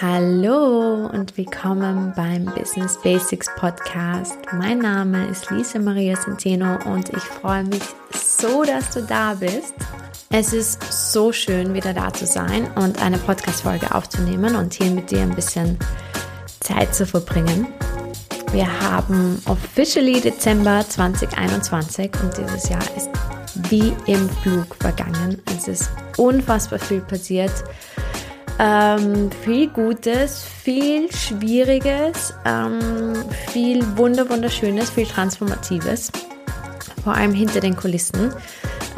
Hallo und willkommen beim Business Basics Podcast. Mein Name ist Lisa Maria Centeno und ich freue mich so, dass du da bist. Es ist so schön, wieder da zu sein und eine Podcast-Folge aufzunehmen und hier mit dir ein bisschen Zeit zu verbringen. Wir haben officially Dezember 2021 und dieses Jahr ist wie im Flug vergangen. Es ist unfassbar viel passiert. Ähm, viel Gutes, viel Schwieriges, ähm, viel Wunder, Wunderschönes, viel Transformatives, vor allem hinter den Kulissen,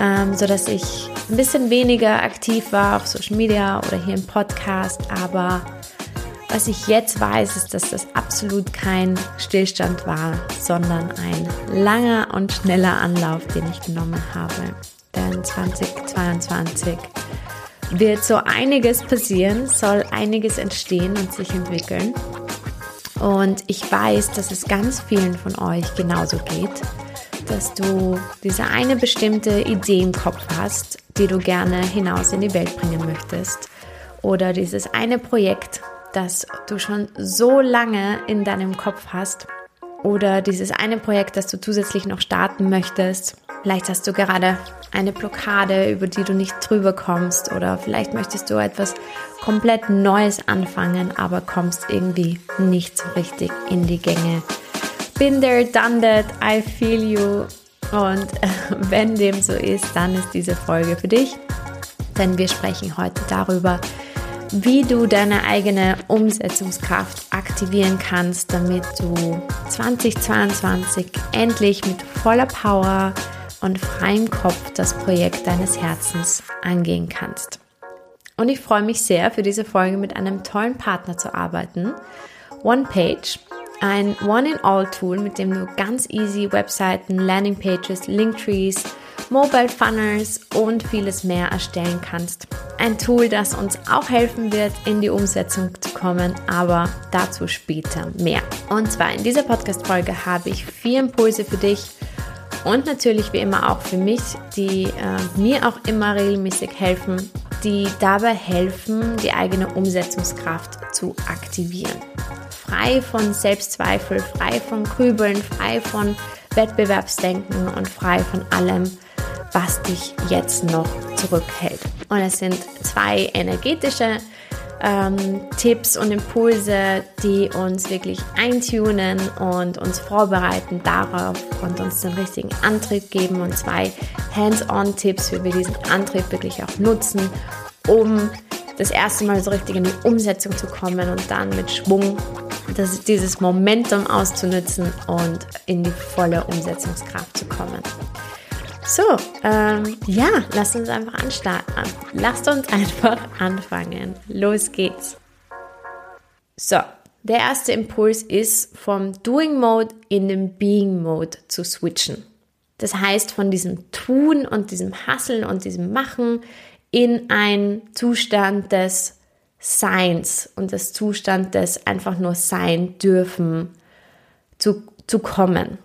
ähm, so dass ich ein bisschen weniger aktiv war auf Social Media oder hier im Podcast, aber was ich jetzt weiß, ist, dass das absolut kein Stillstand war, sondern ein langer und schneller Anlauf, den ich genommen habe. Denn 2022 wird so einiges passieren, soll einiges entstehen und sich entwickeln. Und ich weiß, dass es ganz vielen von euch genauso geht, dass du diese eine bestimmte Idee im Kopf hast, die du gerne hinaus in die Welt bringen möchtest. Oder dieses eine Projekt, das du schon so lange in deinem Kopf hast oder dieses eine Projekt, das du zusätzlich noch starten möchtest. Vielleicht hast du gerade eine Blockade, über die du nicht drüber kommst oder vielleicht möchtest du etwas komplett Neues anfangen, aber kommst irgendwie nicht so richtig in die Gänge. Been there, done that, I feel you. Und wenn dem so ist, dann ist diese Folge für dich, denn wir sprechen heute darüber, wie du deine eigene Umsetzungskraft aktivieren kannst, damit du 2022 endlich mit voller Power und freiem Kopf das Projekt deines Herzens angehen kannst. Und ich freue mich sehr, für diese Folge mit einem tollen Partner zu arbeiten. OnePage, ein One-in-All-Tool, mit dem du ganz easy Webseiten, Landingpages, Linktrees, Mobile Funnels und vieles mehr erstellen kannst. Ein Tool, das uns auch helfen wird, in die Umsetzung zu kommen, aber dazu später mehr. Und zwar in dieser Podcast-Folge habe ich vier Impulse für dich und natürlich wie immer auch für mich, die äh, mir auch immer regelmäßig helfen, die dabei helfen, die eigene Umsetzungskraft zu aktivieren. Frei von Selbstzweifel, frei von Grübeln, frei von Wettbewerbsdenken und frei von allem, was dich jetzt noch zurückhält. Und es sind zwei energetische ähm, Tipps und Impulse, die uns wirklich eintunen und uns vorbereiten darauf und uns den richtigen Antrieb geben und zwei Hands-on-Tipps, wie wir diesen Antrieb wirklich auch nutzen, um das erste Mal so richtig in die Umsetzung zu kommen und dann mit Schwung das, dieses Momentum auszunutzen und in die volle Umsetzungskraft zu kommen. So, ähm, ja, lasst uns einfach anstarten. Lasst uns einfach anfangen. Los geht's. So, der erste Impuls ist, vom Doing Mode in den Being Mode zu switchen. Das heißt, von diesem Tun und diesem Hasseln und diesem Machen in einen Zustand des Seins und des Zustand des einfach nur sein dürfen zu, zu kommen.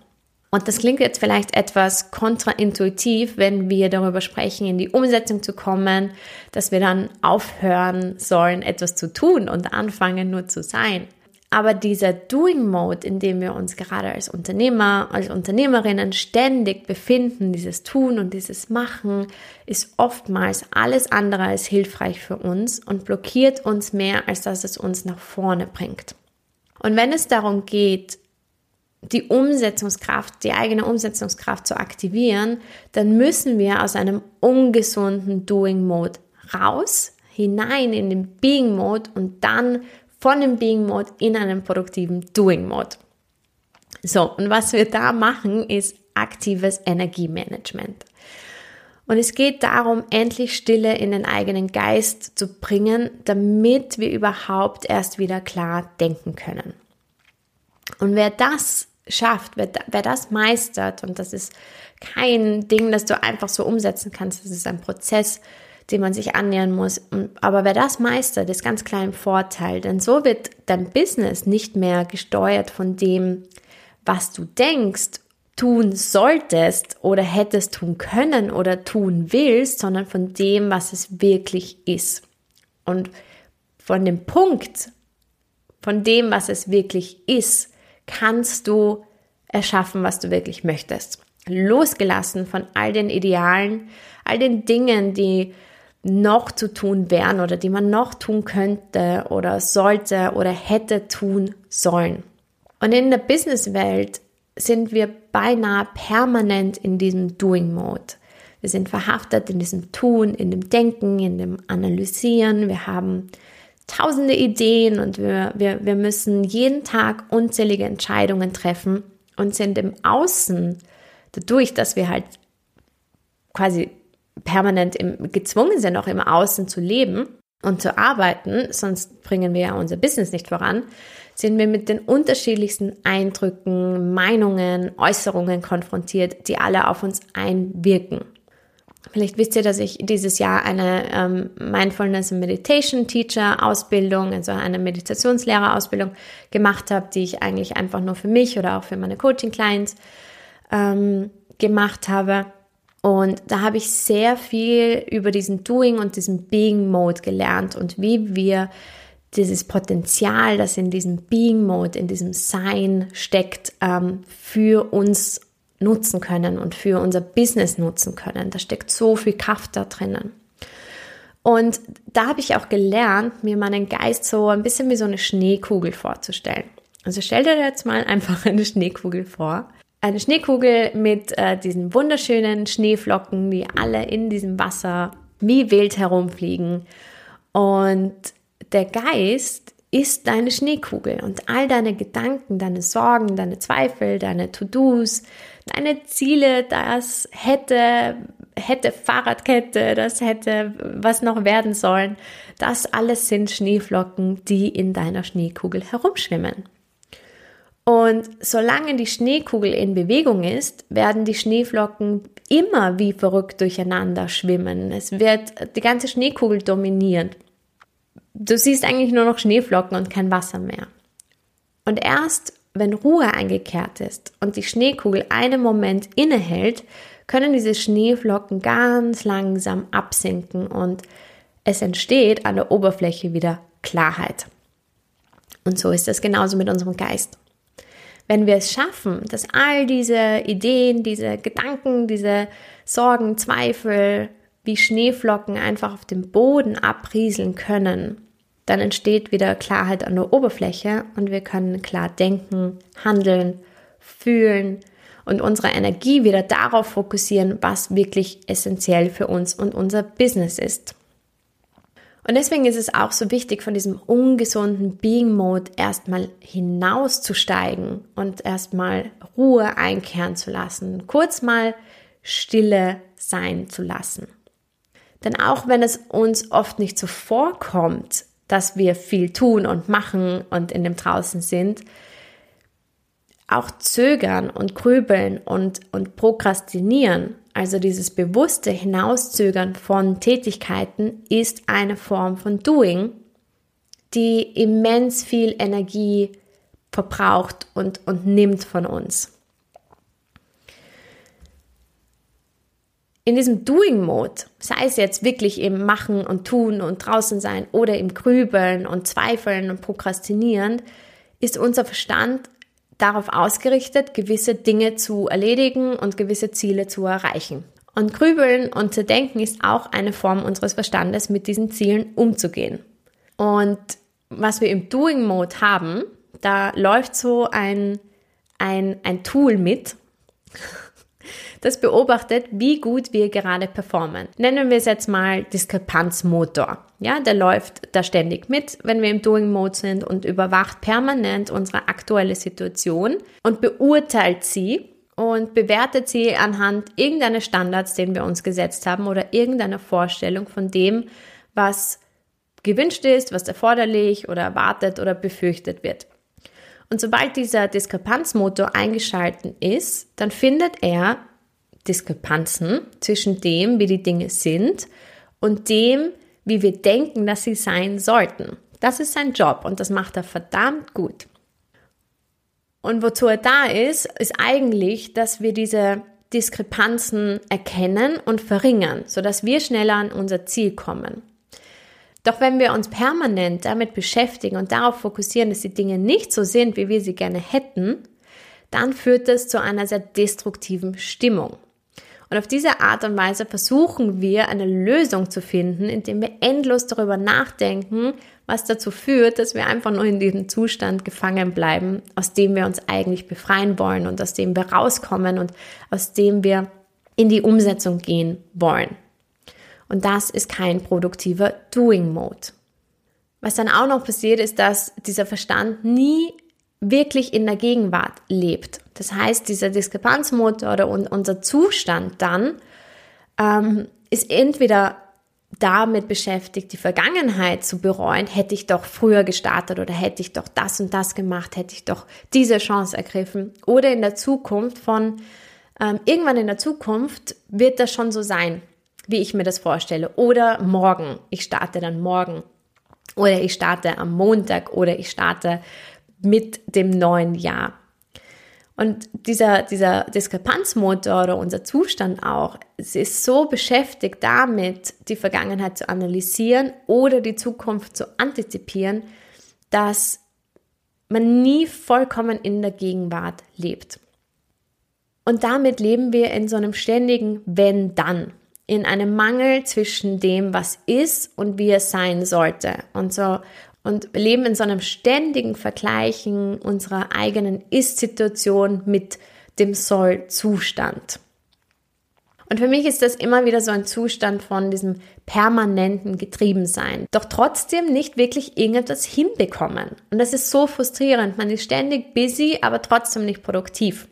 Und das klingt jetzt vielleicht etwas kontraintuitiv, wenn wir darüber sprechen, in die Umsetzung zu kommen, dass wir dann aufhören sollen, etwas zu tun und anfangen nur zu sein. Aber dieser Doing Mode, in dem wir uns gerade als Unternehmer, als Unternehmerinnen ständig befinden, dieses Tun und dieses Machen, ist oftmals alles andere als hilfreich für uns und blockiert uns mehr, als dass es uns nach vorne bringt. Und wenn es darum geht, die Umsetzungskraft, die eigene Umsetzungskraft zu aktivieren, dann müssen wir aus einem ungesunden Doing-Mode raus, hinein in den Being-Mode und dann von dem Being-Mode in einen produktiven Doing-Mode. So, und was wir da machen, ist aktives Energiemanagement. Und es geht darum, endlich Stille in den eigenen Geist zu bringen, damit wir überhaupt erst wieder klar denken können. Und wer das schafft, wer, wer das meistert, und das ist kein Ding, das du einfach so umsetzen kannst, das ist ein Prozess, dem man sich annähern muss. Aber wer das meistert, ist ganz klar im Vorteil, denn so wird dein Business nicht mehr gesteuert von dem, was du denkst, tun solltest oder hättest tun können oder tun willst, sondern von dem, was es wirklich ist. Und von dem Punkt, von dem, was es wirklich ist, kannst du erschaffen, was du wirklich möchtest. Losgelassen von all den Idealen, all den Dingen, die noch zu tun wären oder die man noch tun könnte oder sollte oder hätte tun sollen. Und in der Businesswelt sind wir beinahe permanent in diesem Doing-Mode. Wir sind verhaftet in diesem Tun, in dem Denken, in dem Analysieren. Wir haben tausende Ideen und wir, wir, wir müssen jeden Tag unzählige Entscheidungen treffen und sind im Außen, dadurch, dass wir halt quasi permanent im, gezwungen sind, auch im Außen zu leben und zu arbeiten, sonst bringen wir ja unser Business nicht voran, sind wir mit den unterschiedlichsten Eindrücken, Meinungen, Äußerungen konfrontiert, die alle auf uns einwirken. Vielleicht wisst ihr, dass ich dieses Jahr eine ähm, Mindfulness and Meditation Teacher Ausbildung, also eine Meditationslehrerausbildung gemacht habe, die ich eigentlich einfach nur für mich oder auch für meine Coaching Clients ähm, gemacht habe. Und da habe ich sehr viel über diesen Doing und diesen Being Mode gelernt und wie wir dieses Potenzial, das in diesem Being Mode, in diesem Sein steckt, ähm, für uns nutzen können und für unser Business nutzen können. Da steckt so viel Kraft da drinnen. Und da habe ich auch gelernt, mir meinen Geist so ein bisschen wie so eine Schneekugel vorzustellen. Also stell dir jetzt mal einfach eine Schneekugel vor. Eine Schneekugel mit äh, diesen wunderschönen Schneeflocken, die alle in diesem Wasser wie wild herumfliegen. Und der Geist ist deine Schneekugel und all deine Gedanken, deine Sorgen, deine Zweifel, deine To-Dos, deine Ziele, das hätte, hätte Fahrradkette, das hätte was noch werden sollen, das alles sind Schneeflocken, die in deiner Schneekugel herumschwimmen. Und solange die Schneekugel in Bewegung ist, werden die Schneeflocken immer wie verrückt durcheinander schwimmen. Es wird die ganze Schneekugel dominieren. Du siehst eigentlich nur noch Schneeflocken und kein Wasser mehr. Und erst wenn Ruhe eingekehrt ist und die Schneekugel einen Moment innehält, können diese Schneeflocken ganz langsam absinken und es entsteht an der Oberfläche wieder Klarheit. Und so ist es genauso mit unserem Geist. Wenn wir es schaffen, dass all diese Ideen, diese Gedanken, diese Sorgen, Zweifel wie Schneeflocken einfach auf dem Boden abrieseln können dann entsteht wieder Klarheit an der Oberfläche und wir können klar denken, handeln, fühlen und unsere Energie wieder darauf fokussieren, was wirklich essentiell für uns und unser Business ist. Und deswegen ist es auch so wichtig, von diesem ungesunden Being Mode erstmal hinauszusteigen und erstmal Ruhe einkehren zu lassen, kurz mal Stille sein zu lassen. Denn auch wenn es uns oft nicht so vorkommt, dass wir viel tun und machen und in dem draußen sind, auch zögern und grübeln und, und prokrastinieren, also dieses bewusste Hinauszögern von Tätigkeiten, ist eine Form von Doing, die immens viel Energie verbraucht und, und nimmt von uns. In diesem Doing-Mode, sei es jetzt wirklich im Machen und Tun und draußen sein oder im Grübeln und Zweifeln und Prokrastinieren, ist unser Verstand darauf ausgerichtet, gewisse Dinge zu erledigen und gewisse Ziele zu erreichen. Und Grübeln und Zerdenken ist auch eine Form unseres Verstandes, mit diesen Zielen umzugehen. Und was wir im Doing-Mode haben, da läuft so ein, ein, ein Tool mit, das beobachtet, wie gut wir gerade performen. Nennen wir es jetzt mal Diskrepanzmotor. Ja, der läuft da ständig mit, wenn wir im Doing Mode sind und überwacht permanent unsere aktuelle Situation und beurteilt sie und bewertet sie anhand irgendeines Standards, den wir uns gesetzt haben oder irgendeiner Vorstellung von dem, was gewünscht ist, was erforderlich oder erwartet oder befürchtet wird. Und sobald dieser Diskrepanzmotor eingeschalten ist, dann findet er Diskrepanzen zwischen dem, wie die Dinge sind und dem, wie wir denken, dass sie sein sollten. Das ist sein Job und das macht er verdammt gut. Und wozu er da ist, ist eigentlich, dass wir diese Diskrepanzen erkennen und verringern, sodass wir schneller an unser Ziel kommen. Doch wenn wir uns permanent damit beschäftigen und darauf fokussieren, dass die Dinge nicht so sind, wie wir sie gerne hätten, dann führt das zu einer sehr destruktiven Stimmung. Und auf diese Art und Weise versuchen wir eine Lösung zu finden, indem wir endlos darüber nachdenken, was dazu führt, dass wir einfach nur in diesem Zustand gefangen bleiben, aus dem wir uns eigentlich befreien wollen und aus dem wir rauskommen und aus dem wir in die Umsetzung gehen wollen. Und das ist kein produktiver Doing Mode. Was dann auch noch passiert, ist, dass dieser Verstand nie wirklich in der Gegenwart lebt. Das heißt, dieser Diskrepanzmotor oder unser Zustand dann ähm, ist entweder damit beschäftigt, die Vergangenheit zu bereuen, hätte ich doch früher gestartet oder hätte ich doch das und das gemacht, hätte ich doch diese Chance ergriffen. Oder in der Zukunft von, ähm, irgendwann in der Zukunft wird das schon so sein, wie ich mir das vorstelle. Oder morgen, ich starte dann morgen. Oder ich starte am Montag oder ich starte mit dem neuen Jahr. Und dieser, dieser Diskrepanzmotor oder unser Zustand auch, es ist so beschäftigt damit, die Vergangenheit zu analysieren oder die Zukunft zu antizipieren, dass man nie vollkommen in der Gegenwart lebt. Und damit leben wir in so einem ständigen Wenn-Dann, in einem Mangel zwischen dem, was ist und wie es sein sollte. Und so und leben in so einem ständigen Vergleichen unserer eigenen Ist-Situation mit dem Soll-Zustand. Und für mich ist das immer wieder so ein Zustand von diesem permanenten Getriebensein. Doch trotzdem nicht wirklich irgendetwas hinbekommen. Und das ist so frustrierend. Man ist ständig busy, aber trotzdem nicht produktiv.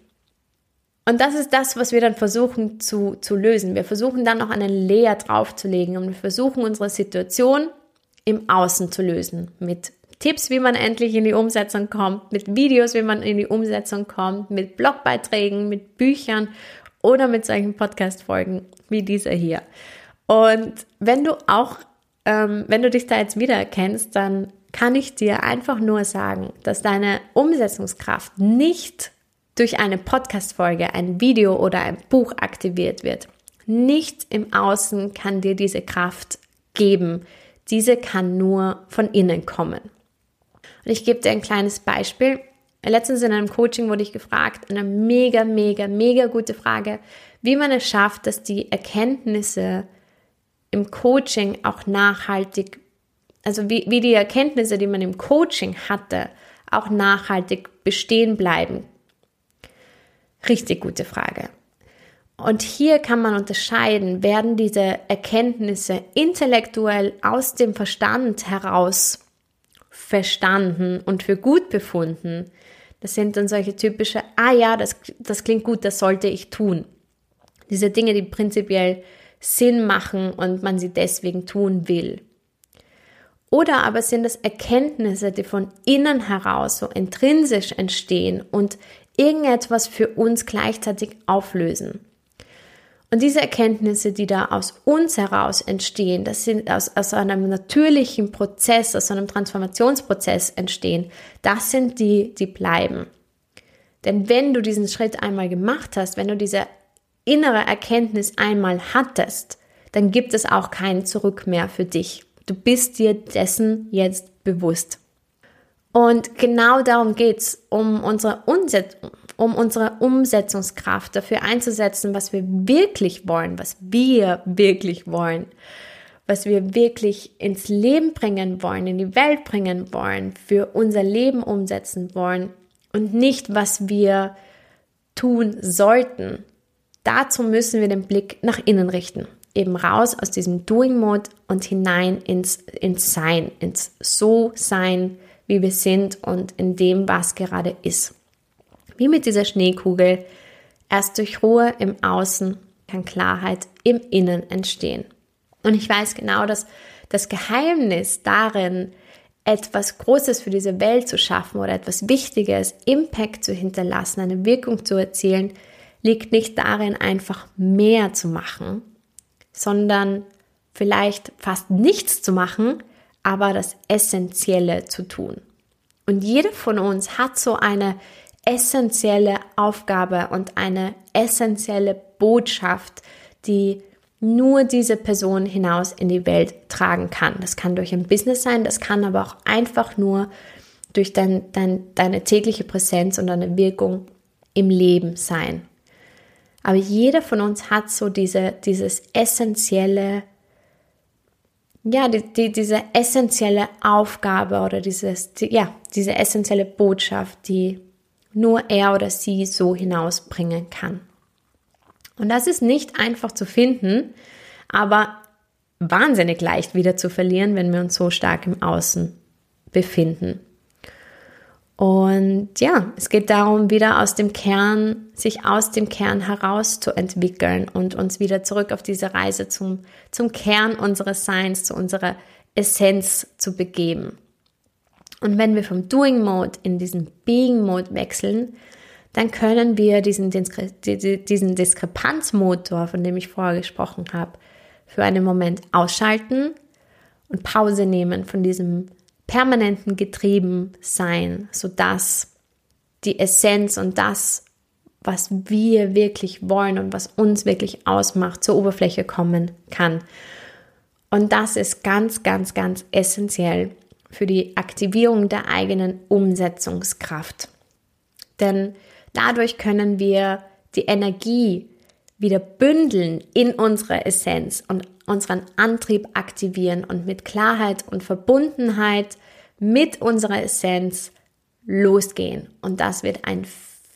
Und das ist das, was wir dann versuchen zu, zu lösen. Wir versuchen dann noch einen Layer draufzulegen und wir versuchen unsere Situation im Außen zu lösen. Mit Tipps, wie man endlich in die Umsetzung kommt, mit Videos, wie man in die Umsetzung kommt, mit Blogbeiträgen, mit Büchern oder mit solchen Podcast-Folgen wie dieser hier. Und wenn du auch, ähm, wenn du dich da jetzt wiedererkennst, dann kann ich dir einfach nur sagen, dass deine Umsetzungskraft nicht durch eine Podcast-Folge, ein Video oder ein Buch aktiviert wird. Nichts im Außen kann dir diese Kraft geben diese kann nur von innen kommen. Und ich gebe dir ein kleines Beispiel. Letztens in einem Coaching wurde ich gefragt, eine mega, mega, mega gute Frage, wie man es schafft, dass die Erkenntnisse im Coaching auch nachhaltig, also wie, wie die Erkenntnisse, die man im Coaching hatte, auch nachhaltig bestehen bleiben. Richtig gute Frage. Und hier kann man unterscheiden, werden diese Erkenntnisse intellektuell aus dem Verstand heraus verstanden und für gut befunden. Das sind dann solche typische, ah ja, das, das klingt gut, das sollte ich tun. Diese Dinge, die prinzipiell Sinn machen und man sie deswegen tun will. Oder aber sind es Erkenntnisse, die von innen heraus so intrinsisch entstehen und irgendetwas für uns gleichzeitig auflösen. Und diese Erkenntnisse, die da aus uns heraus entstehen, das sind aus, aus einem natürlichen Prozess, aus einem Transformationsprozess entstehen, das sind die, die bleiben. Denn wenn du diesen Schritt einmal gemacht hast, wenn du diese innere Erkenntnis einmal hattest, dann gibt es auch kein Zurück mehr für dich. Du bist dir dessen jetzt bewusst. Und genau darum geht's, um unsere Umsetzung, um unsere Umsetzungskraft dafür einzusetzen, was wir wirklich wollen, was wir wirklich wollen, was wir wirklich ins Leben bringen wollen, in die Welt bringen wollen, für unser Leben umsetzen wollen und nicht, was wir tun sollten. Dazu müssen wir den Blick nach innen richten. Eben raus aus diesem Doing-Mode und hinein ins, ins Sein, ins So-Sein, wie wir sind und in dem, was gerade ist. Wie mit dieser Schneekugel, erst durch Ruhe im Außen kann Klarheit im Innen entstehen. Und ich weiß genau, dass das Geheimnis darin, etwas Großes für diese Welt zu schaffen oder etwas Wichtiges, Impact zu hinterlassen, eine Wirkung zu erzielen, liegt nicht darin, einfach mehr zu machen, sondern vielleicht fast nichts zu machen, aber das Essentielle zu tun. Und jeder von uns hat so eine essentielle Aufgabe und eine essentielle Botschaft, die nur diese Person hinaus in die Welt tragen kann. Das kann durch ein Business sein, das kann aber auch einfach nur durch dein, dein, deine tägliche Präsenz und deine Wirkung im Leben sein. Aber jeder von uns hat so diese, dieses essentielle, ja, die, die, diese essentielle Aufgabe oder dieses, die, ja, diese essentielle Botschaft, die nur er oder sie so hinausbringen kann. Und das ist nicht einfach zu finden, aber wahnsinnig leicht wieder zu verlieren, wenn wir uns so stark im Außen befinden. Und ja, es geht darum, wieder aus dem Kern, sich aus dem Kern herauszuentwickeln und uns wieder zurück auf diese Reise zum, zum Kern unseres Seins, zu unserer Essenz zu begeben. Und wenn wir vom Doing Mode in diesen Being Mode wechseln, dann können wir diesen, diesen Diskrepanzmotor, von dem ich vorher gesprochen habe, für einen Moment ausschalten und Pause nehmen von diesem permanenten Getriebensein, sodass die Essenz und das, was wir wirklich wollen und was uns wirklich ausmacht, zur Oberfläche kommen kann. Und das ist ganz, ganz, ganz essentiell für die Aktivierung der eigenen Umsetzungskraft. Denn Dadurch können wir die Energie wieder bündeln in unsere Essenz und unseren Antrieb aktivieren und mit Klarheit und Verbundenheit mit unserer Essenz losgehen. Und das wird ein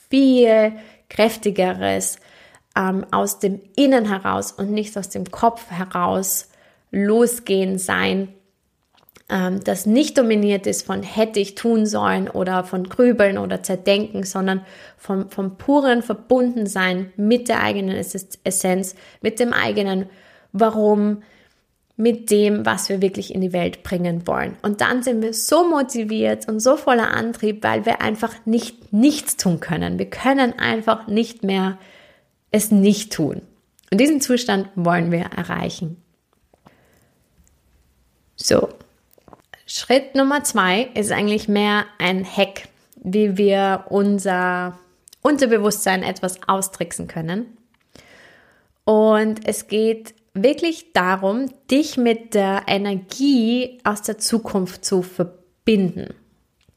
viel kräftigeres ähm, aus dem Innen heraus und nicht aus dem Kopf heraus losgehen sein, ähm, das nicht dominiert ist von hätte ich tun sollen oder von Grübeln oder Zerdenken, sondern vom, vom puren Verbundensein mit der eigenen Essenz, mit dem eigenen Warum, mit dem, was wir wirklich in die Welt bringen wollen. Und dann sind wir so motiviert und so voller Antrieb, weil wir einfach nicht nichts tun können. Wir können einfach nicht mehr es nicht tun. Und diesen Zustand wollen wir erreichen. So, Schritt Nummer zwei ist eigentlich mehr ein Hack, wie wir unser Unterbewusstsein etwas austricksen können. Und es geht wirklich darum, dich mit der Energie aus der Zukunft zu verbinden.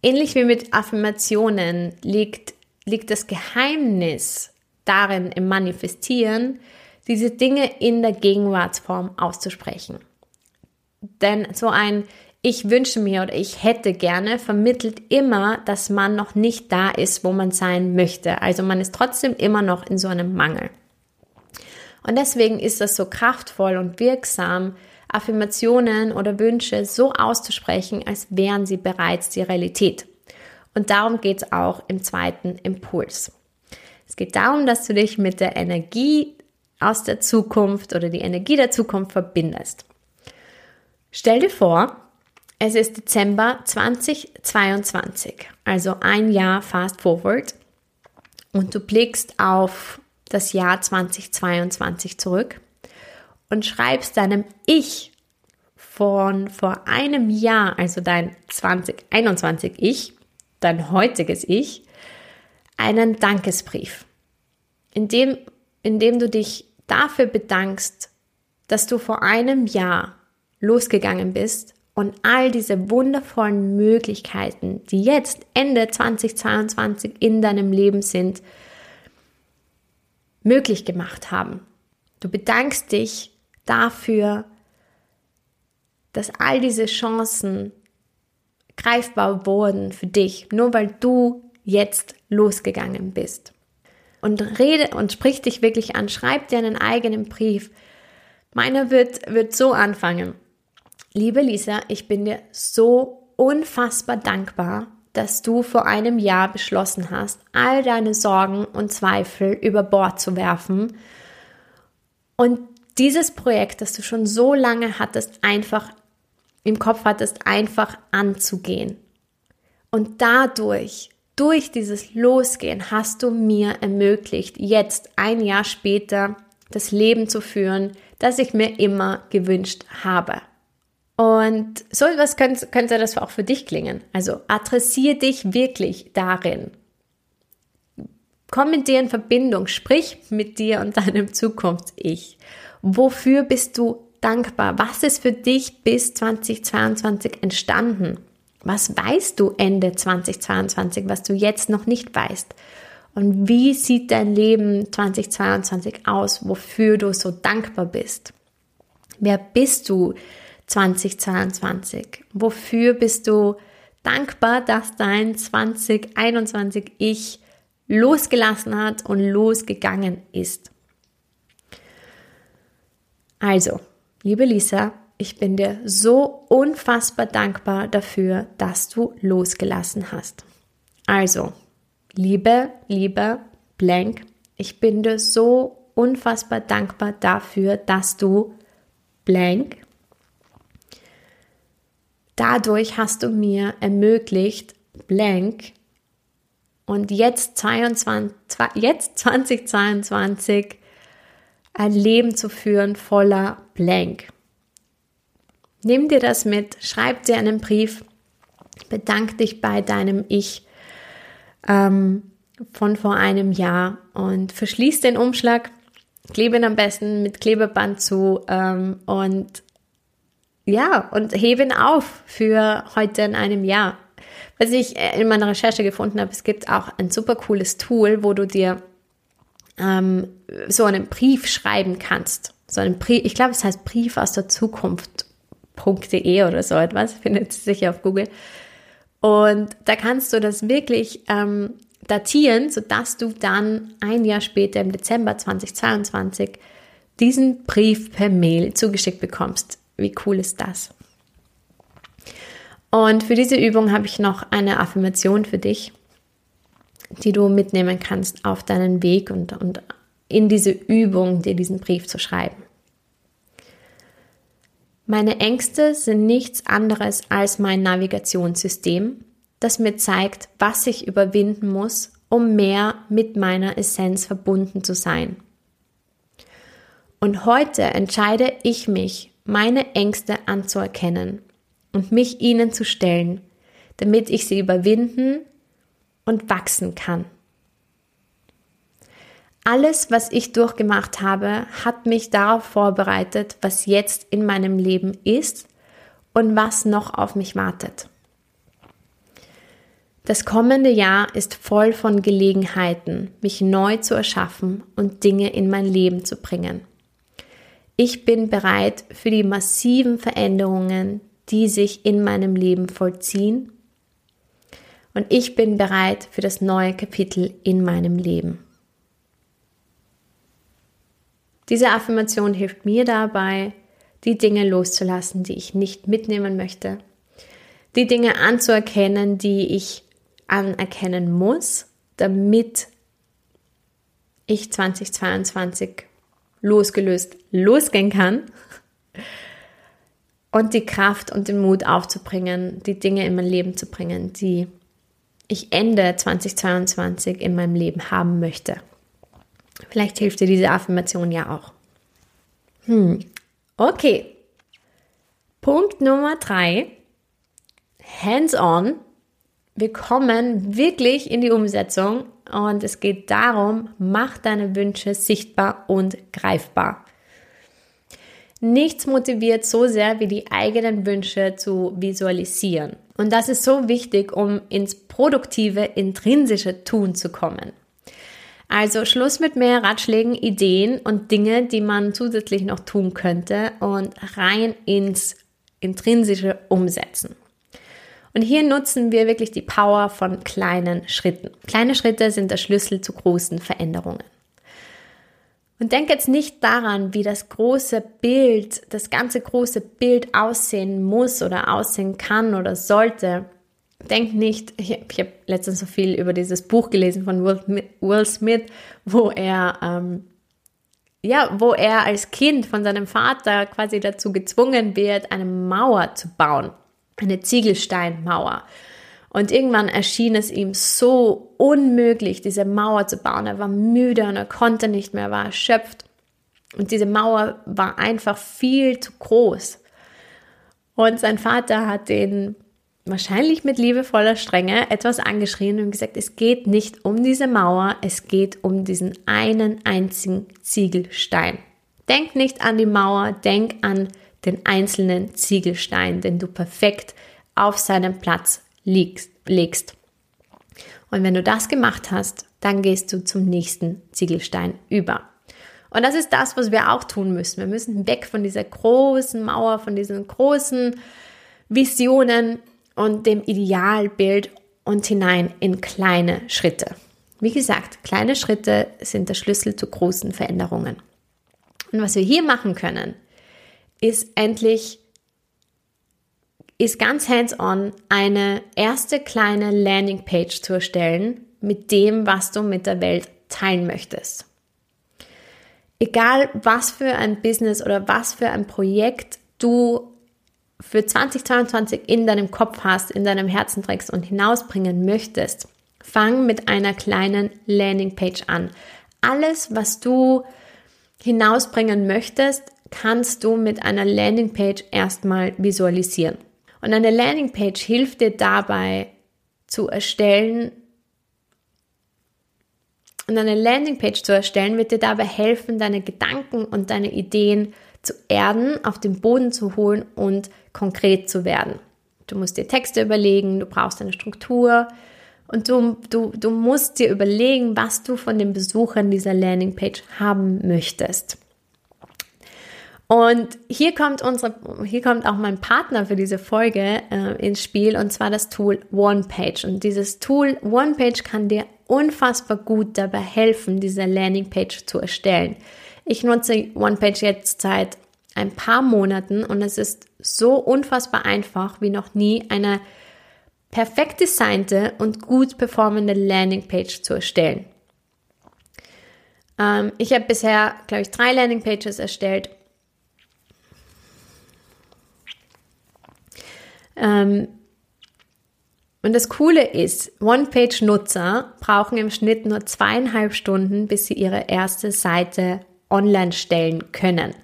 Ähnlich wie mit Affirmationen liegt, liegt das Geheimnis darin im Manifestieren, diese Dinge in der Gegenwartsform auszusprechen. Denn so ein ich wünsche mir oder ich hätte gerne vermittelt immer, dass man noch nicht da ist, wo man sein möchte. Also man ist trotzdem immer noch in so einem Mangel. Und deswegen ist das so kraftvoll und wirksam, Affirmationen oder Wünsche so auszusprechen, als wären sie bereits die Realität. Und darum geht es auch im zweiten Impuls. Es geht darum, dass du dich mit der Energie aus der Zukunft oder die Energie der Zukunft verbindest. Stell dir vor, es ist Dezember 2022, also ein Jahr fast forward. Und du blickst auf das Jahr 2022 zurück und schreibst deinem Ich von vor einem Jahr, also dein 2021 Ich, dein heutiges Ich, einen Dankesbrief, in dem, in dem du dich dafür bedankst, dass du vor einem Jahr losgegangen bist und all diese wundervollen Möglichkeiten, die jetzt Ende 2022 in deinem Leben sind, möglich gemacht haben. Du bedankst dich dafür, dass all diese Chancen greifbar wurden für dich, nur weil du jetzt losgegangen bist. Und rede und sprich dich wirklich an, schreib dir einen eigenen Brief. Meiner wird, wird so anfangen. Liebe Lisa, ich bin dir so unfassbar dankbar, dass du vor einem Jahr beschlossen hast, all deine Sorgen und Zweifel über Bord zu werfen und dieses Projekt, das du schon so lange hattest, einfach im Kopf hattest, einfach anzugehen. Und dadurch, durch dieses Losgehen, hast du mir ermöglicht, jetzt ein Jahr später das Leben zu führen, das ich mir immer gewünscht habe. Und so etwas könnte, könnte das auch für dich klingen. Also adressiere dich wirklich darin. Komm mit dir in Verbindung, sprich mit dir und deinem Zukunfts-Ich Wofür bist du dankbar? Was ist für dich bis 2022 entstanden? Was weißt du Ende 2022, was du jetzt noch nicht weißt? Und wie sieht dein Leben 2022 aus, wofür du so dankbar bist? Wer bist du 2022? Wofür bist du dankbar, dass dein 2021 Ich losgelassen hat und losgegangen ist? Also, liebe Lisa, ich bin dir so unfassbar dankbar dafür, dass du losgelassen hast. Also, liebe, liebe Blank, ich bin dir so unfassbar dankbar dafür, dass du Blank. Dadurch hast du mir ermöglicht, Blank und jetzt, 22, jetzt 2022 ein Leben zu führen voller Blank. Nimm dir das mit, schreib dir einen Brief, bedank dich bei deinem Ich ähm, von vor einem Jahr und verschließ den Umschlag, klebe ihn am besten mit Klebeband zu ähm, und ja, und hebe ihn auf für heute in einem Jahr. Was ich in meiner Recherche gefunden habe, es gibt auch ein super cooles Tool, wo du dir ähm, so einen Brief schreiben kannst. So einen Brief, ich glaube, es heißt Brief aus der Zukunft.de oder so etwas, findet sich sicher auf Google. Und da kannst du das wirklich ähm, datieren, sodass du dann ein Jahr später im Dezember 2022 diesen Brief per Mail zugeschickt bekommst. Wie cool ist das? Und für diese Übung habe ich noch eine Affirmation für dich, die du mitnehmen kannst auf deinen Weg und, und in diese Übung, dir diesen Brief zu schreiben. Meine Ängste sind nichts anderes als mein Navigationssystem, das mir zeigt, was ich überwinden muss, um mehr mit meiner Essenz verbunden zu sein. Und heute entscheide ich mich, meine Ängste anzuerkennen und mich ihnen zu stellen, damit ich sie überwinden und wachsen kann. Alles, was ich durchgemacht habe, hat mich darauf vorbereitet, was jetzt in meinem Leben ist und was noch auf mich wartet. Das kommende Jahr ist voll von Gelegenheiten, mich neu zu erschaffen und Dinge in mein Leben zu bringen. Ich bin bereit für die massiven Veränderungen, die sich in meinem Leben vollziehen. Und ich bin bereit für das neue Kapitel in meinem Leben. Diese Affirmation hilft mir dabei, die Dinge loszulassen, die ich nicht mitnehmen möchte, die Dinge anzuerkennen, die ich anerkennen muss, damit ich 2022 losgelöst losgehen kann und die Kraft und den Mut aufzubringen, die Dinge in mein Leben zu bringen, die ich Ende 2022 in meinem Leben haben möchte. Vielleicht hilft dir diese Affirmation ja auch. Hm. Okay. Punkt Nummer drei. Hands-on. Wir kommen wirklich in die Umsetzung und es geht darum, mach deine Wünsche sichtbar und greifbar. Nichts motiviert so sehr wie die eigenen Wünsche zu visualisieren. Und das ist so wichtig, um ins produktive, intrinsische Tun zu kommen. Also Schluss mit mehr Ratschlägen, Ideen und Dinge, die man zusätzlich noch tun könnte und rein ins intrinsische Umsetzen. Und hier nutzen wir wirklich die Power von kleinen Schritten. Kleine Schritte sind der Schlüssel zu großen Veränderungen. Und denk jetzt nicht daran, wie das große Bild, das ganze große Bild aussehen muss oder aussehen kann oder sollte, denk nicht, ich, ich habe letztens so viel über dieses Buch gelesen von Will, Smith, wo er, ähm, ja, wo er als Kind von seinem Vater quasi dazu gezwungen wird, eine Mauer zu bauen, eine Ziegelsteinmauer. Und irgendwann erschien es ihm so unmöglich, diese Mauer zu bauen. Er war müde und er konnte nicht mehr, war erschöpft. Und diese Mauer war einfach viel zu groß. Und sein Vater hat den wahrscheinlich mit liebevoller Strenge etwas angeschrien und gesagt, es geht nicht um diese Mauer, es geht um diesen einen einzigen Ziegelstein. Denk nicht an die Mauer, denk an den einzelnen Ziegelstein, den du perfekt auf seinem Platz legst. Und wenn du das gemacht hast, dann gehst du zum nächsten Ziegelstein über. Und das ist das, was wir auch tun müssen. Wir müssen weg von dieser großen Mauer, von diesen großen Visionen und dem Idealbild und hinein in kleine Schritte. Wie gesagt, kleine Schritte sind der Schlüssel zu großen Veränderungen. Und was wir hier machen können, ist endlich, ist ganz hands-on eine erste kleine Landingpage zu erstellen mit dem, was du mit der Welt teilen möchtest. Egal was für ein Business oder was für ein Projekt du für 2022 in deinem Kopf hast, in deinem Herzen trägst und hinausbringen möchtest, fang mit einer kleinen Landingpage an. Alles, was du hinausbringen möchtest, kannst du mit einer Landingpage erstmal visualisieren. Und eine Landingpage hilft dir dabei zu erstellen, und eine Landingpage zu erstellen, wird dir dabei helfen, deine Gedanken und deine Ideen zu erden, auf den Boden zu holen und konkret zu werden. Du musst dir Texte überlegen, du brauchst eine Struktur und du, du, du musst dir überlegen, was du von den Besuchern dieser Landingpage haben möchtest. Und hier kommt unsere, hier kommt auch mein Partner für diese Folge äh, ins Spiel und zwar das Tool OnePage. Und dieses Tool OnePage kann dir unfassbar gut dabei helfen, diese Landingpage zu erstellen. Ich nutze OnePage jetzt seit ein paar Monaten und es ist so unfassbar einfach wie noch nie eine perfekt designte und gut performende Landingpage zu erstellen. Ähm, ich habe bisher, glaube ich, drei Landingpages erstellt Ähm, und das Coole ist, One-Page-Nutzer brauchen im Schnitt nur zweieinhalb Stunden, bis sie ihre erste Seite online stellen können.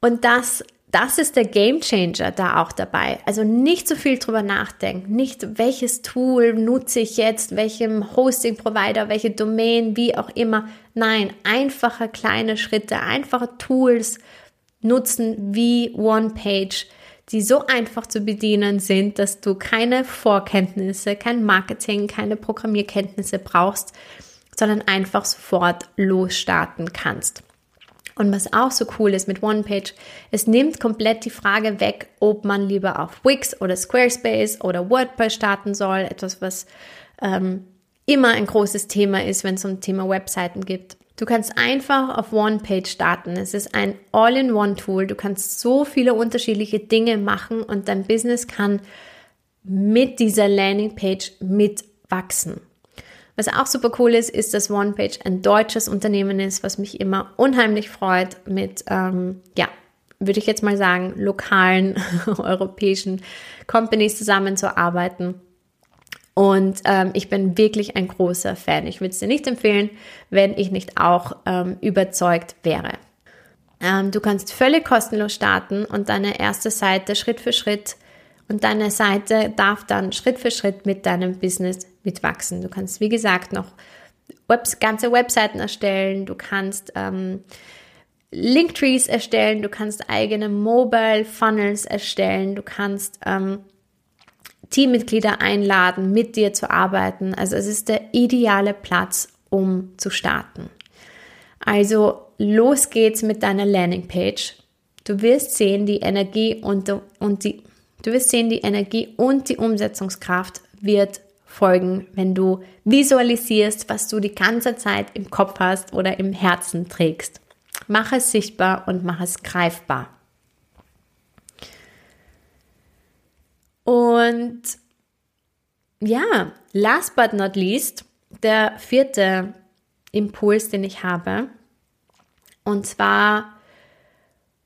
Und das, das ist der Game Changer da auch dabei. Also nicht so viel drüber nachdenken, nicht welches Tool nutze ich jetzt, welchem Hosting-Provider, welche Domain, wie auch immer. Nein, einfache kleine Schritte, einfache Tools nutzen wie One-Page die so einfach zu bedienen sind, dass du keine Vorkenntnisse, kein Marketing, keine Programmierkenntnisse brauchst, sondern einfach sofort losstarten kannst. Und was auch so cool ist mit OnePage, es nimmt komplett die Frage weg, ob man lieber auf Wix oder Squarespace oder WordPress starten soll, etwas, was ähm, immer ein großes Thema ist, wenn es um Thema Webseiten gibt. Du kannst einfach auf OnePage starten. Es ist ein All-in-One-Tool. Du kannst so viele unterschiedliche Dinge machen und dein Business kann mit dieser Landingpage mitwachsen. Was auch super cool ist, ist, dass OnePage ein deutsches Unternehmen ist, was mich immer unheimlich freut, mit, ähm, ja, würde ich jetzt mal sagen, lokalen europäischen Companies zusammenzuarbeiten. Und ähm, ich bin wirklich ein großer Fan. Ich würde es dir nicht empfehlen, wenn ich nicht auch ähm, überzeugt wäre. Ähm, du kannst völlig kostenlos starten und deine erste Seite Schritt für Schritt und deine Seite darf dann Schritt für Schritt mit deinem Business mitwachsen. Du kannst, wie gesagt, noch Webs ganze Webseiten erstellen, du kannst ähm, Linktrees erstellen, du kannst eigene Mobile Funnels erstellen, du kannst ähm, Teammitglieder einladen, mit dir zu arbeiten. Also es ist der ideale Platz, um zu starten. Also los geht's mit deiner Landingpage. Du wirst sehen, die Energie und, und die, du wirst sehen, die Energie und die Umsetzungskraft wird folgen, wenn du visualisierst, was du die ganze Zeit im Kopf hast oder im Herzen trägst. Mach es sichtbar und mach es greifbar. Und ja, last but not least, der vierte Impuls, den ich habe, und zwar,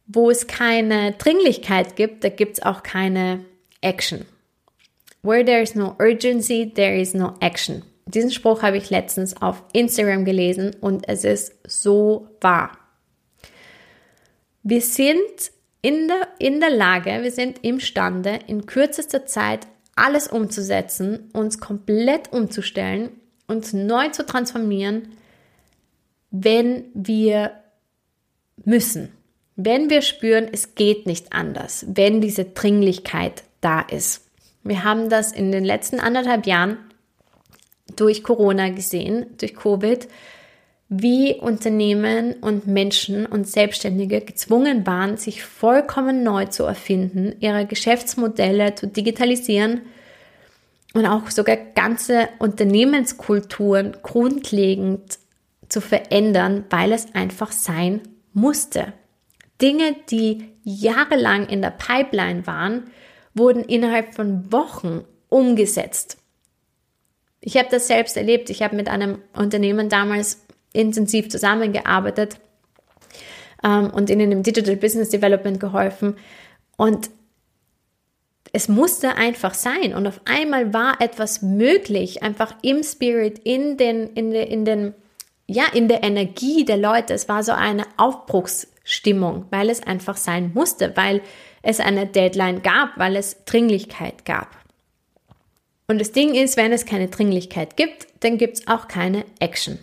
wo es keine Dringlichkeit gibt, da gibt es auch keine Action. Where there is no urgency, there is no action. Diesen Spruch habe ich letztens auf Instagram gelesen und es ist so wahr. Wir sind in der, in der Lage, wir sind imstande, in kürzester Zeit alles umzusetzen, uns komplett umzustellen, uns neu zu transformieren, wenn wir müssen, wenn wir spüren, es geht nicht anders, wenn diese Dringlichkeit da ist. Wir haben das in den letzten anderthalb Jahren durch Corona gesehen, durch Covid, wie Unternehmen und Menschen und Selbstständige gezwungen waren, sich vollkommen neu zu erfinden, ihre Geschäftsmodelle zu digitalisieren und auch sogar ganze Unternehmenskulturen grundlegend zu verändern, weil es einfach sein musste. Dinge, die jahrelang in der Pipeline waren, wurden innerhalb von Wochen umgesetzt. Ich habe das selbst erlebt. Ich habe mit einem Unternehmen damals intensiv zusammengearbeitet ähm, und ihnen im Digital Business Development geholfen. Und es musste einfach sein. Und auf einmal war etwas möglich, einfach im Spirit, in den, in den, in den, ja, in der Energie der Leute. Es war so eine Aufbruchsstimmung, weil es einfach sein musste, weil es eine Deadline gab, weil es Dringlichkeit gab. Und das Ding ist, wenn es keine Dringlichkeit gibt, dann gibt es auch keine Action.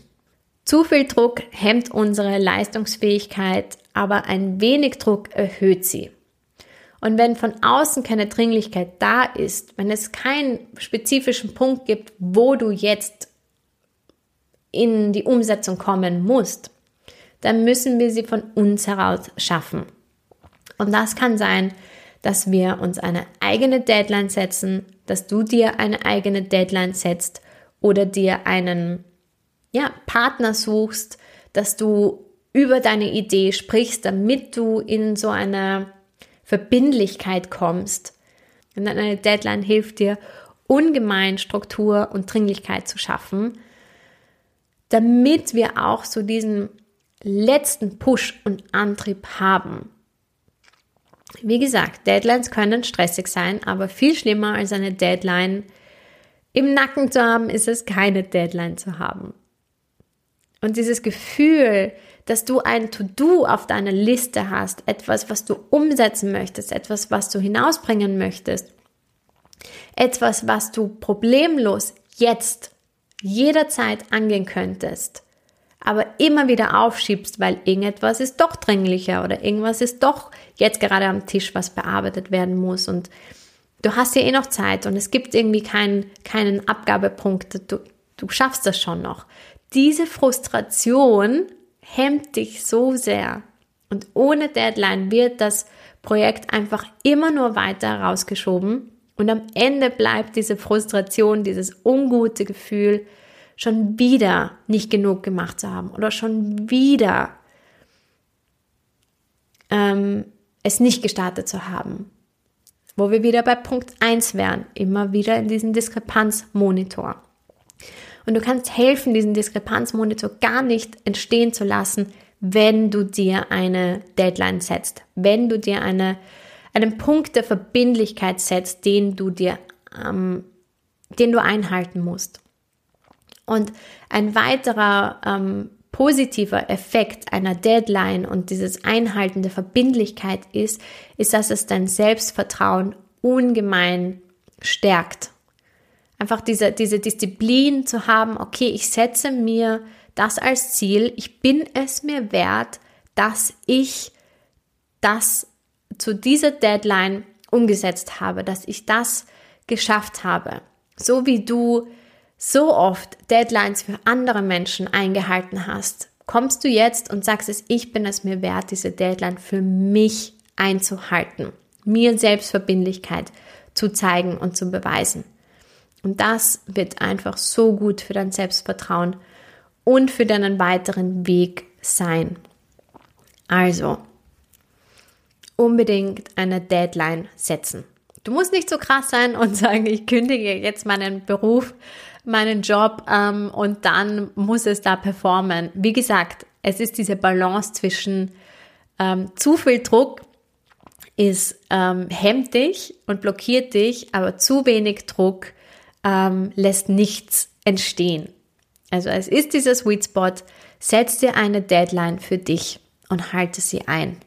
Zu viel Druck hemmt unsere Leistungsfähigkeit, aber ein wenig Druck erhöht sie. Und wenn von außen keine Dringlichkeit da ist, wenn es keinen spezifischen Punkt gibt, wo du jetzt in die Umsetzung kommen musst, dann müssen wir sie von uns heraus schaffen. Und das kann sein, dass wir uns eine eigene Deadline setzen, dass du dir eine eigene Deadline setzt oder dir einen ja, Partner suchst, dass du über deine Idee sprichst, damit du in so eine Verbindlichkeit kommst. Und eine Deadline hilft dir, ungemein Struktur und Dringlichkeit zu schaffen, damit wir auch so diesen letzten Push und Antrieb haben. Wie gesagt, Deadlines können stressig sein, aber viel schlimmer als eine Deadline im Nacken zu haben, ist es keine Deadline zu haben. Und dieses Gefühl, dass du ein To-Do auf deiner Liste hast, etwas, was du umsetzen möchtest, etwas, was du hinausbringen möchtest, etwas, was du problemlos jetzt jederzeit angehen könntest, aber immer wieder aufschiebst, weil irgendetwas ist doch dringlicher oder irgendwas ist doch jetzt gerade am Tisch, was bearbeitet werden muss. Und du hast ja eh noch Zeit und es gibt irgendwie keinen, keinen Abgabepunkt, du, du schaffst das schon noch diese Frustration hemmt dich so sehr. Und ohne Deadline wird das Projekt einfach immer nur weiter rausgeschoben. Und am Ende bleibt diese Frustration, dieses ungute Gefühl, schon wieder nicht genug gemacht zu haben oder schon wieder ähm, es nicht gestartet zu haben. Wo wir wieder bei Punkt 1 wären, immer wieder in diesem Diskrepanzmonitor. Und du kannst helfen, diesen Diskrepanzmonitor gar nicht entstehen zu lassen, wenn du dir eine Deadline setzt, wenn du dir eine, einen Punkt der Verbindlichkeit setzt, den du dir, ähm, den du einhalten musst. Und ein weiterer ähm, positiver Effekt einer Deadline und dieses Einhalten der Verbindlichkeit ist, ist, dass es dein Selbstvertrauen ungemein stärkt. Einfach diese, diese Disziplin zu haben, okay, ich setze mir das als Ziel, ich bin es mir wert, dass ich das zu dieser Deadline umgesetzt habe, dass ich das geschafft habe. So wie du so oft Deadlines für andere Menschen eingehalten hast, kommst du jetzt und sagst es, ich bin es mir wert, diese Deadline für mich einzuhalten, mir Selbstverbindlichkeit zu zeigen und zu beweisen. Und das wird einfach so gut für dein Selbstvertrauen und für deinen weiteren Weg sein. Also, unbedingt eine Deadline setzen. Du musst nicht so krass sein und sagen, ich kündige jetzt meinen Beruf, meinen Job ähm, und dann muss es da performen. Wie gesagt, es ist diese Balance zwischen ähm, zu viel Druck ist ähm, hemmt dich und blockiert dich, aber zu wenig Druck ähm, lässt nichts entstehen. Also es ist dieser Sweet Spot, setz dir eine Deadline für dich und halte sie ein.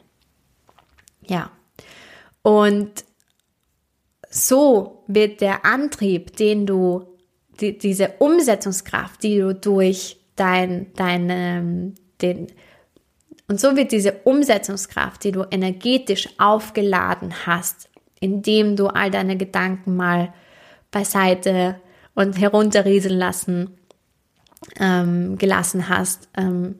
Ja. Und so wird der Antrieb, den du, die, diese Umsetzungskraft, die du durch dein, dein, ähm, den Und so wird diese Umsetzungskraft, die du energetisch aufgeladen hast, indem du all deine Gedanken mal beiseite und herunterrieseln lassen, ähm, gelassen hast. Ähm,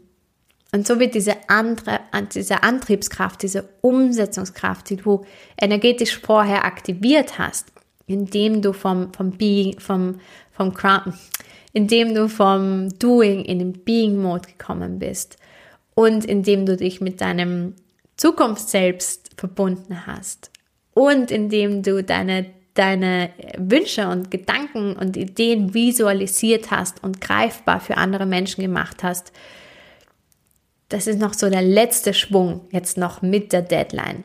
und so wird diese andere, diese Antriebskraft, diese Umsetzungskraft, die du energetisch vorher aktiviert hast, indem du vom, vom Being, vom, vom Crown, indem du vom Doing in den Being-Mode gekommen bist und indem du dich mit deinem Zukunft selbst verbunden hast und indem du deine, deine Wünsche und Gedanken und Ideen visualisiert hast und greifbar für andere Menschen gemacht hast. Das ist noch so der letzte Schwung jetzt noch mit der Deadline.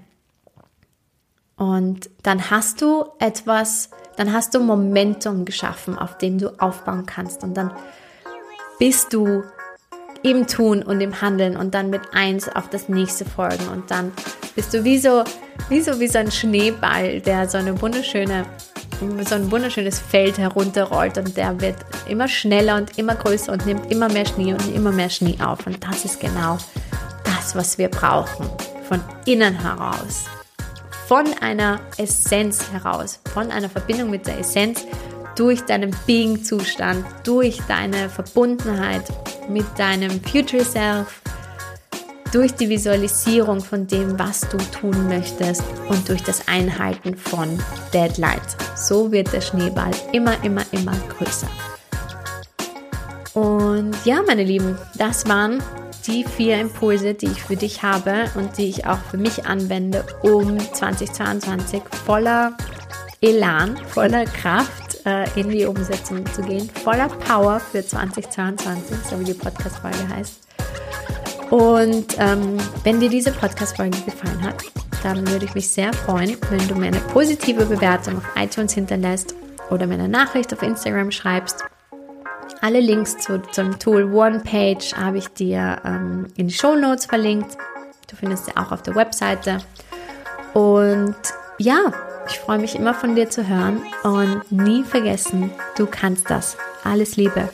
Und dann hast du etwas, dann hast du Momentum geschaffen, auf dem du aufbauen kannst. Und dann bist du im Tun und im Handeln und dann mit eins auf das nächste folgen. Und dann bist du wie so, wie so, wie so ein Schneeball, der so eine wunderschöne, so ein wunderschönes Feld herunterrollt und der wird immer schneller und immer größer und nimmt immer mehr Schnee und immer mehr Schnee auf. Und das ist genau das, was wir brauchen. Von innen heraus von einer Essenz heraus, von einer Verbindung mit der Essenz durch deinen Being-Zustand, durch deine Verbundenheit mit deinem Future Self, durch die Visualisierung von dem, was du tun möchtest und durch das Einhalten von Deadlines. So wird der Schneeball immer, immer, immer größer. Und ja, meine Lieben, das waren die vier Impulse, die ich für dich habe und die ich auch für mich anwende, um 2022 voller Elan, voller Kraft äh, in die Umsetzung zu gehen, voller Power für 2022, so wie die Podcast-Folge heißt. Und ähm, wenn dir diese Podcast-Folge gefallen hat, dann würde ich mich sehr freuen, wenn du mir eine positive Bewertung auf iTunes hinterlässt oder mir eine Nachricht auf Instagram schreibst alle Links zu, zum Tool OnePage habe ich dir ähm, in die Show Notes verlinkt. Du findest sie auch auf der Webseite. Und ja, ich freue mich immer von dir zu hören und nie vergessen, du kannst das. Alles Liebe.